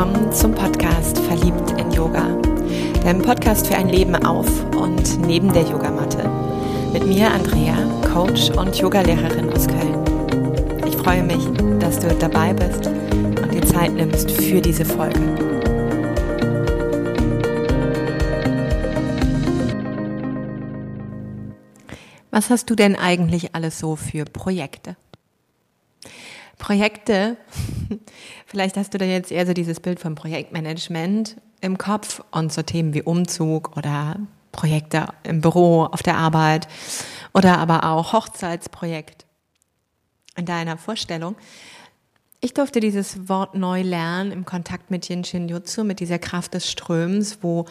willkommen zum Podcast Verliebt in Yoga, dem Podcast für ein Leben auf und neben der Yogamatte. Mit mir Andrea, Coach und Yogalehrerin aus Köln. Ich freue mich, dass du dabei bist und dir Zeit nimmst für diese Folge. Was hast du denn eigentlich alles so für Projekte? Projekte, vielleicht hast du da jetzt eher so dieses Bild vom Projektmanagement im Kopf und so Themen wie Umzug oder Projekte im Büro, auf der Arbeit oder aber auch Hochzeitsprojekt in deiner Vorstellung. Ich durfte dieses Wort neu lernen im Kontakt mit Yin Shin Jutsu, mit dieser Kraft des Ströms, wo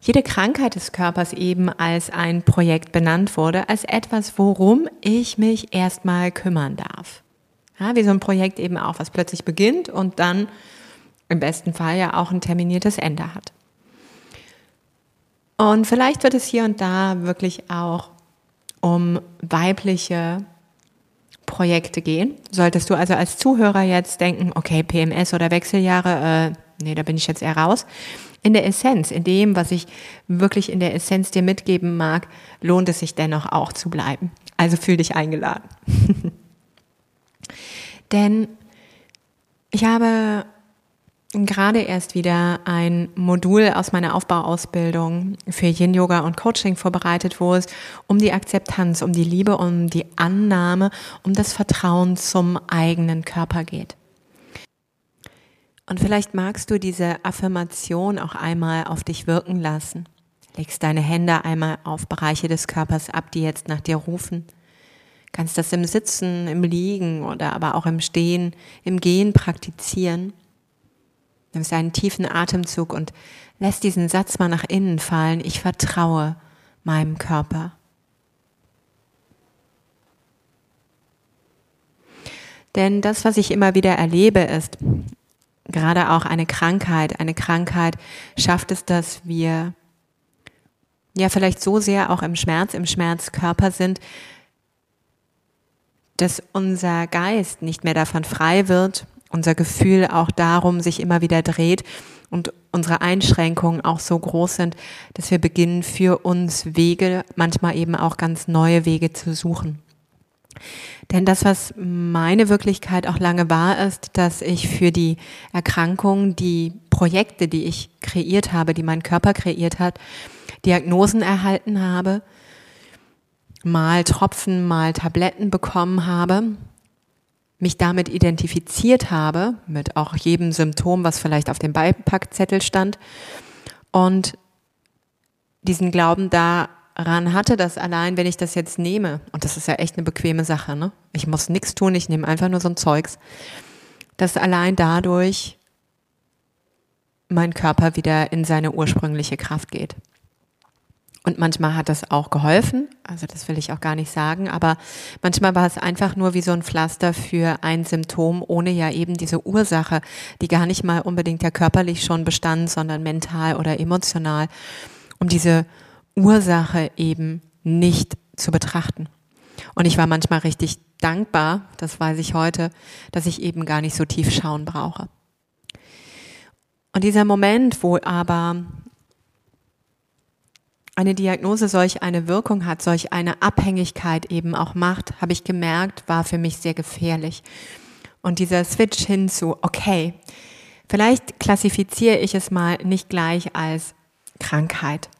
jede Krankheit des Körpers eben als ein Projekt benannt wurde, als etwas, worum ich mich erstmal kümmern darf. Ja, wie so ein Projekt eben auch, was plötzlich beginnt und dann im besten Fall ja auch ein terminiertes Ende hat. Und vielleicht wird es hier und da wirklich auch um weibliche Projekte gehen. Solltest du also als Zuhörer jetzt denken, okay, PMS oder Wechseljahre, äh, nee, da bin ich jetzt eher raus. In der Essenz, in dem, was ich wirklich in der Essenz dir mitgeben mag, lohnt es sich dennoch auch zu bleiben. Also fühl dich eingeladen. Denn ich habe gerade erst wieder ein Modul aus meiner Aufbauausbildung für Yin Yoga und Coaching vorbereitet, wo es um die Akzeptanz, um die Liebe, um die Annahme, um das Vertrauen zum eigenen Körper geht. Und vielleicht magst du diese Affirmation auch einmal auf dich wirken lassen. Legst deine Hände einmal auf Bereiche des Körpers ab, die jetzt nach dir rufen. Kannst das im Sitzen, im Liegen oder aber auch im Stehen, im Gehen praktizieren. Nimmst einen tiefen Atemzug und lässt diesen Satz mal nach innen fallen. Ich vertraue meinem Körper. Denn das, was ich immer wieder erlebe, ist, gerade auch eine Krankheit, eine Krankheit schafft es, dass wir ja vielleicht so sehr auch im Schmerz, im Schmerzkörper sind, dass unser Geist nicht mehr davon frei wird, unser Gefühl auch darum sich immer wieder dreht und unsere Einschränkungen auch so groß sind, dass wir beginnen für uns Wege, manchmal eben auch ganz neue Wege zu suchen. Denn das, was meine Wirklichkeit auch lange war, ist, dass ich für die Erkrankung, die Projekte, die ich kreiert habe, die mein Körper kreiert hat, Diagnosen erhalten habe, mal Tropfen, mal Tabletten bekommen habe, mich damit identifiziert habe, mit auch jedem Symptom, was vielleicht auf dem Beipackzettel stand, und diesen Glauben daran hatte, dass allein, wenn ich das jetzt nehme, und das ist ja echt eine bequeme Sache, ne? Ich muss nichts tun, ich nehme einfach nur so ein Zeugs, dass allein dadurch mein Körper wieder in seine ursprüngliche Kraft geht. Und manchmal hat das auch geholfen, also das will ich auch gar nicht sagen, aber manchmal war es einfach nur wie so ein Pflaster für ein Symptom, ohne ja eben diese Ursache, die gar nicht mal unbedingt ja körperlich schon bestand, sondern mental oder emotional, um diese Ursache eben nicht zu betrachten. Und ich war manchmal richtig dankbar, das weiß ich heute, dass ich eben gar nicht so tief schauen brauche. Und dieser Moment, wo aber eine Diagnose solch eine Wirkung hat, solch eine Abhängigkeit eben auch macht, habe ich gemerkt, war für mich sehr gefährlich. Und dieser Switch hin zu, okay, vielleicht klassifiziere ich es mal nicht gleich als Krankheit,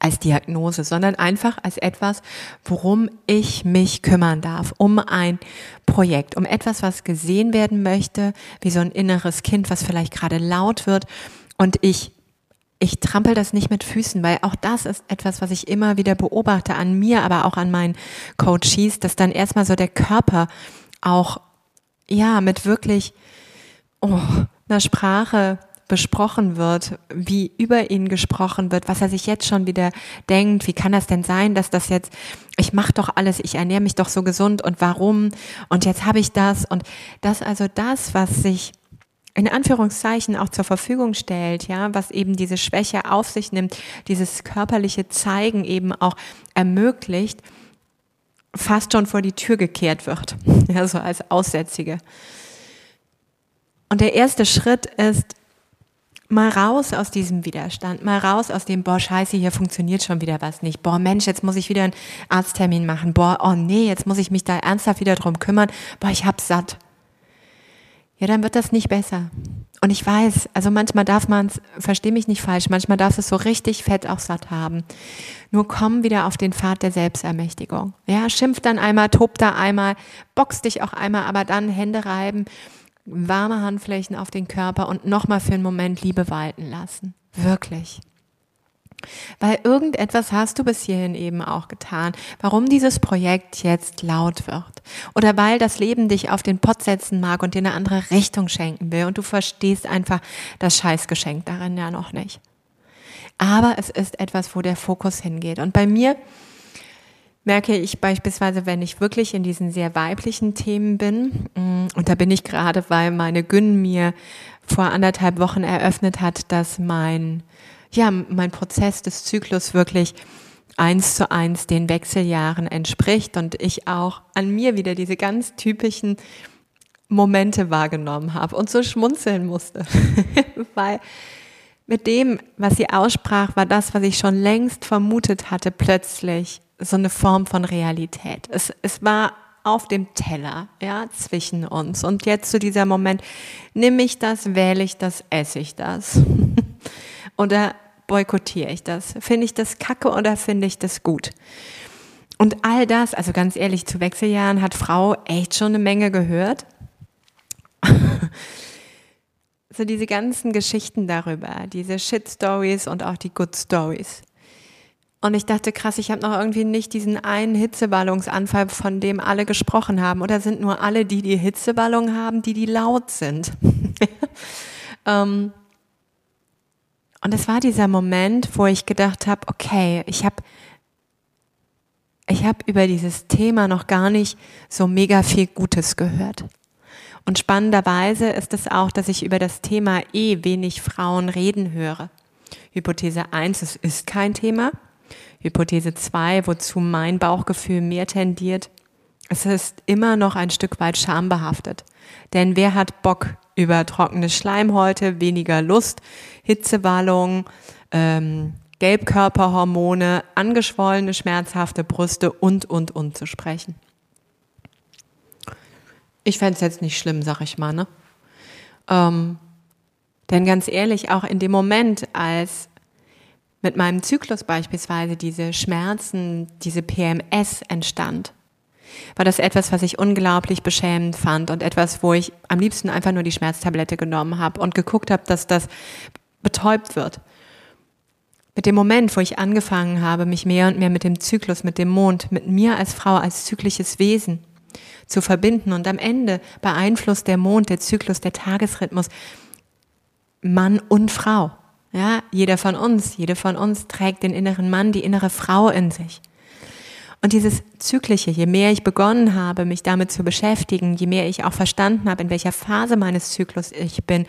als Diagnose, sondern einfach als etwas, worum ich mich kümmern darf, um ein Projekt, um etwas, was gesehen werden möchte, wie so ein inneres Kind, was vielleicht gerade laut wird und ich ich trampel das nicht mit Füßen, weil auch das ist etwas, was ich immer wieder beobachte an mir, aber auch an meinen Coaches, dass dann erstmal so der Körper auch, ja, mit wirklich oh, einer Sprache besprochen wird, wie über ihn gesprochen wird, was er sich jetzt schon wieder denkt, wie kann das denn sein, dass das jetzt, ich mache doch alles, ich ernähre mich doch so gesund und warum? Und jetzt habe ich das. Und das also das, was sich in Anführungszeichen auch zur Verfügung stellt, ja, was eben diese Schwäche auf sich nimmt, dieses körperliche Zeigen eben auch ermöglicht, fast schon vor die Tür gekehrt wird, ja, so als Aussätzige. Und der erste Schritt ist, mal raus aus diesem Widerstand, mal raus aus dem, boah, scheiße, hier funktioniert schon wieder was nicht. Boah, Mensch, jetzt muss ich wieder einen Arzttermin machen. Boah, oh nee, jetzt muss ich mich da ernsthaft wieder drum kümmern. Boah, ich hab's satt. Ja, dann wird das nicht besser. Und ich weiß, also manchmal darf man es, versteh mich nicht falsch, manchmal darf es so richtig fett auch satt haben. Nur komm wieder auf den Pfad der Selbstermächtigung. Ja, schimpf dann einmal, tob da einmal, box dich auch einmal, aber dann Hände reiben warme Handflächen auf den Körper und nochmal für einen Moment Liebe walten lassen. Wirklich. Weil irgendetwas hast du bis hierhin eben auch getan, warum dieses Projekt jetzt laut wird. Oder weil das Leben dich auf den Pott setzen mag und dir eine andere Richtung schenken will und du verstehst einfach das Scheißgeschenk darin ja noch nicht. Aber es ist etwas, wo der Fokus hingeht. Und bei mir merke ich beispielsweise, wenn ich wirklich in diesen sehr weiblichen Themen bin, mm, und da bin ich gerade, weil meine Gün mir vor anderthalb Wochen eröffnet hat, dass mein, ja, mein Prozess des Zyklus wirklich eins zu eins den Wechseljahren entspricht und ich auch an mir wieder diese ganz typischen Momente wahrgenommen habe und so schmunzeln musste, weil mit dem, was sie aussprach, war das, was ich schon längst vermutet hatte, plötzlich so eine Form von Realität. Es, es war auf dem Teller, ja, zwischen uns. Und jetzt zu dieser Moment, nehme ich das, wähle ich das, esse ich das? oder boykottiere ich das? Finde ich das kacke oder finde ich das gut? Und all das, also ganz ehrlich, zu Wechseljahren hat Frau echt schon eine Menge gehört. so diese ganzen Geschichten darüber, diese Shit Stories und auch die Good Stories. Und ich dachte, krass, ich habe noch irgendwie nicht diesen einen Hitzeballungsanfall, von dem alle gesprochen haben. Oder sind nur alle, die die Hitzeballung haben, die die laut sind? ähm, und es war dieser Moment, wo ich gedacht habe, okay, ich habe ich hab über dieses Thema noch gar nicht so mega viel Gutes gehört. Und spannenderweise ist es auch, dass ich über das Thema eh wenig Frauen reden höre. Hypothese 1, es ist kein Thema. Hypothese 2, wozu mein Bauchgefühl mehr tendiert, es ist immer noch ein Stück weit schambehaftet. Denn wer hat Bock über trockene Schleimhäute, weniger Lust, Hitzewallung, ähm, Gelbkörperhormone, angeschwollene, schmerzhafte Brüste und, und, und zu sprechen? Ich fände es jetzt nicht schlimm, sag ich mal, ne? Ähm, denn ganz ehrlich, auch in dem Moment, als mit meinem Zyklus beispielsweise diese Schmerzen, diese PMS entstand, war das etwas, was ich unglaublich beschämend fand und etwas, wo ich am liebsten einfach nur die Schmerztablette genommen habe und geguckt habe, dass das betäubt wird. Mit dem Moment, wo ich angefangen habe, mich mehr und mehr mit dem Zyklus, mit dem Mond, mit mir als Frau, als zyklisches Wesen zu verbinden und am Ende beeinflusst der Mond, der Zyklus, der Tagesrhythmus Mann und Frau. Ja, jeder von uns, jede von uns trägt den inneren Mann, die innere Frau in sich. Und dieses Zyklische, je mehr ich begonnen habe, mich damit zu beschäftigen, je mehr ich auch verstanden habe, in welcher Phase meines Zyklus ich bin,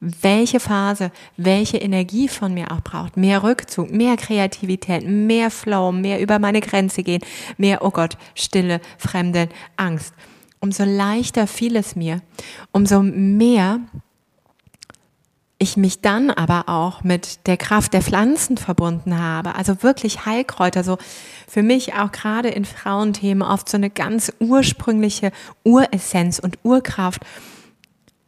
welche Phase, welche Energie von mir auch braucht. Mehr Rückzug, mehr Kreativität, mehr Flow, mehr über meine Grenze gehen, mehr, oh Gott, Stille, Fremde, Angst. Umso leichter fiel es mir, umso mehr ich mich dann aber auch mit der Kraft der Pflanzen verbunden habe, also wirklich Heilkräuter, so für mich auch gerade in Frauenthemen oft so eine ganz ursprüngliche Uressenz und Urkraft.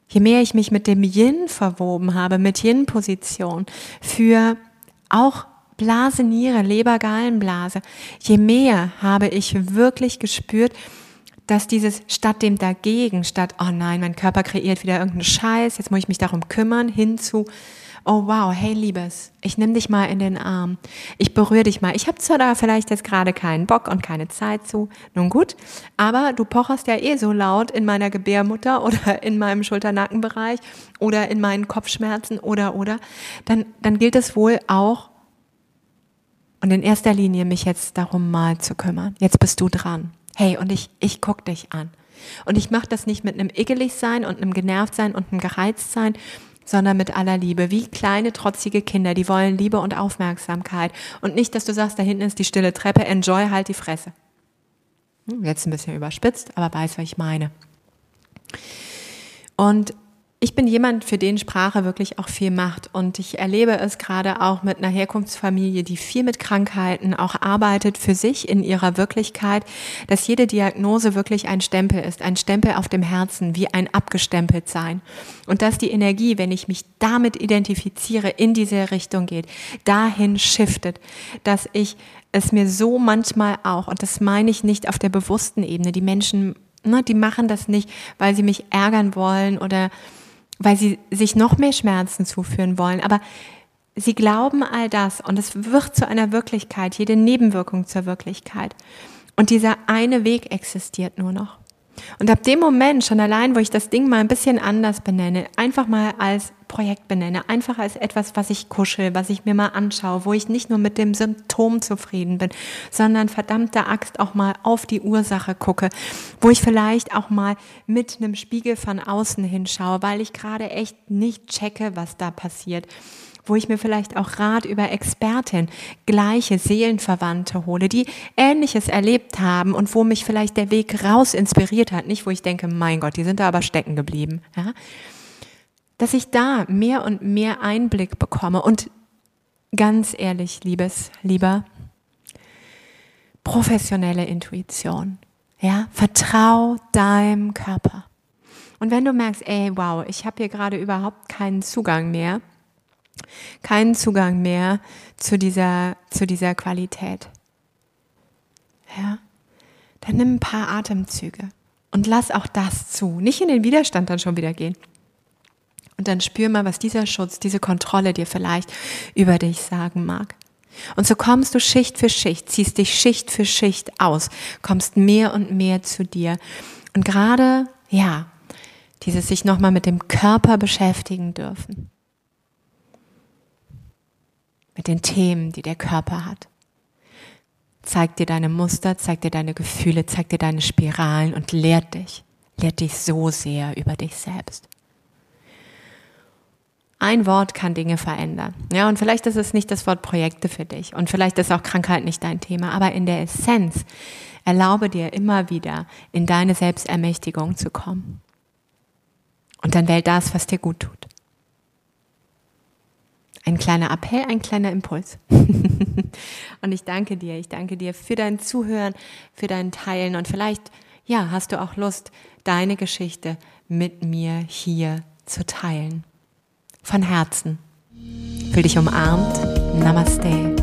Je mehr ich mich mit dem Yin verwoben habe, mit Yin-Position, für auch Blase, Niere, Leber, Gallenblase, je mehr habe ich wirklich gespürt, dass dieses statt dem dagegen, statt, oh nein, mein Körper kreiert wieder irgendeinen Scheiß, jetzt muss ich mich darum kümmern, hin zu, oh wow, hey Liebes, ich nehme dich mal in den Arm, ich berühre dich mal. Ich habe zwar da vielleicht jetzt gerade keinen Bock und keine Zeit zu, nun gut, aber du pocherst ja eh so laut in meiner Gebärmutter oder in meinem Schulternackenbereich oder in meinen Kopfschmerzen oder oder, dann, dann gilt es wohl auch, und in erster Linie mich jetzt darum mal zu kümmern. Jetzt bist du dran. Hey, und ich, ich guck dich an. Und ich mache das nicht mit einem iggelig sein und einem genervt sein und einem gereizt sein, sondern mit aller Liebe. Wie kleine, trotzige Kinder, die wollen Liebe und Aufmerksamkeit. Und nicht, dass du sagst, da hinten ist die stille Treppe, enjoy halt die Fresse. Hm, jetzt ein bisschen überspitzt, aber weiß, was ich meine. Und ich bin jemand, für den Sprache wirklich auch viel macht. Und ich erlebe es gerade auch mit einer Herkunftsfamilie, die viel mit Krankheiten auch arbeitet für sich in ihrer Wirklichkeit, dass jede Diagnose wirklich ein Stempel ist, ein Stempel auf dem Herzen, wie ein abgestempelt sein. Und dass die Energie, wenn ich mich damit identifiziere, in diese Richtung geht, dahin shiftet, dass ich es mir so manchmal auch, und das meine ich nicht auf der bewussten Ebene, die Menschen, ne, die machen das nicht, weil sie mich ärgern wollen oder weil sie sich noch mehr Schmerzen zuführen wollen. Aber sie glauben all das und es wird zu einer Wirklichkeit, jede Nebenwirkung zur Wirklichkeit. Und dieser eine Weg existiert nur noch. Und ab dem Moment, schon allein, wo ich das Ding mal ein bisschen anders benenne, einfach mal als Projekt benenne, einfach als etwas, was ich kuschel, was ich mir mal anschaue, wo ich nicht nur mit dem Symptom zufrieden bin, sondern verdammte Axt auch mal auf die Ursache gucke, wo ich vielleicht auch mal mit einem Spiegel von außen hinschaue, weil ich gerade echt nicht checke, was da passiert wo ich mir vielleicht auch Rat über Expertin, gleiche Seelenverwandte hole, die Ähnliches erlebt haben und wo mich vielleicht der Weg raus inspiriert hat, nicht wo ich denke, mein Gott, die sind da aber stecken geblieben. Ja? Dass ich da mehr und mehr Einblick bekomme und ganz ehrlich, liebes, lieber, professionelle Intuition. Ja, vertrau deinem Körper. Und wenn du merkst, ey, wow, ich habe hier gerade überhaupt keinen Zugang mehr, keinen Zugang mehr zu dieser, zu dieser Qualität. Ja? Dann nimm ein paar Atemzüge und lass auch das zu. Nicht in den Widerstand dann schon wieder gehen. Und dann spür mal, was dieser Schutz, diese Kontrolle dir vielleicht über dich sagen mag. Und so kommst du Schicht für Schicht, ziehst dich Schicht für Schicht aus, kommst mehr und mehr zu dir. Und gerade, ja, dieses sich nochmal mit dem Körper beschäftigen dürfen mit den Themen, die der Körper hat. Zeigt dir deine Muster, zeigt dir deine Gefühle, zeigt dir deine Spiralen und lehrt dich, lehrt dich so sehr über dich selbst. Ein Wort kann Dinge verändern. Ja, und vielleicht ist es nicht das Wort Projekte für dich und vielleicht ist auch Krankheit nicht dein Thema, aber in der Essenz erlaube dir immer wieder in deine Selbstermächtigung zu kommen. Und dann wähl das, was dir gut tut. Ein kleiner Appell, ein kleiner Impuls. und ich danke dir, ich danke dir für dein Zuhören, für dein Teilen und vielleicht, ja, hast du auch Lust, deine Geschichte mit mir hier zu teilen. Von Herzen. Fühl dich umarmt. Namaste.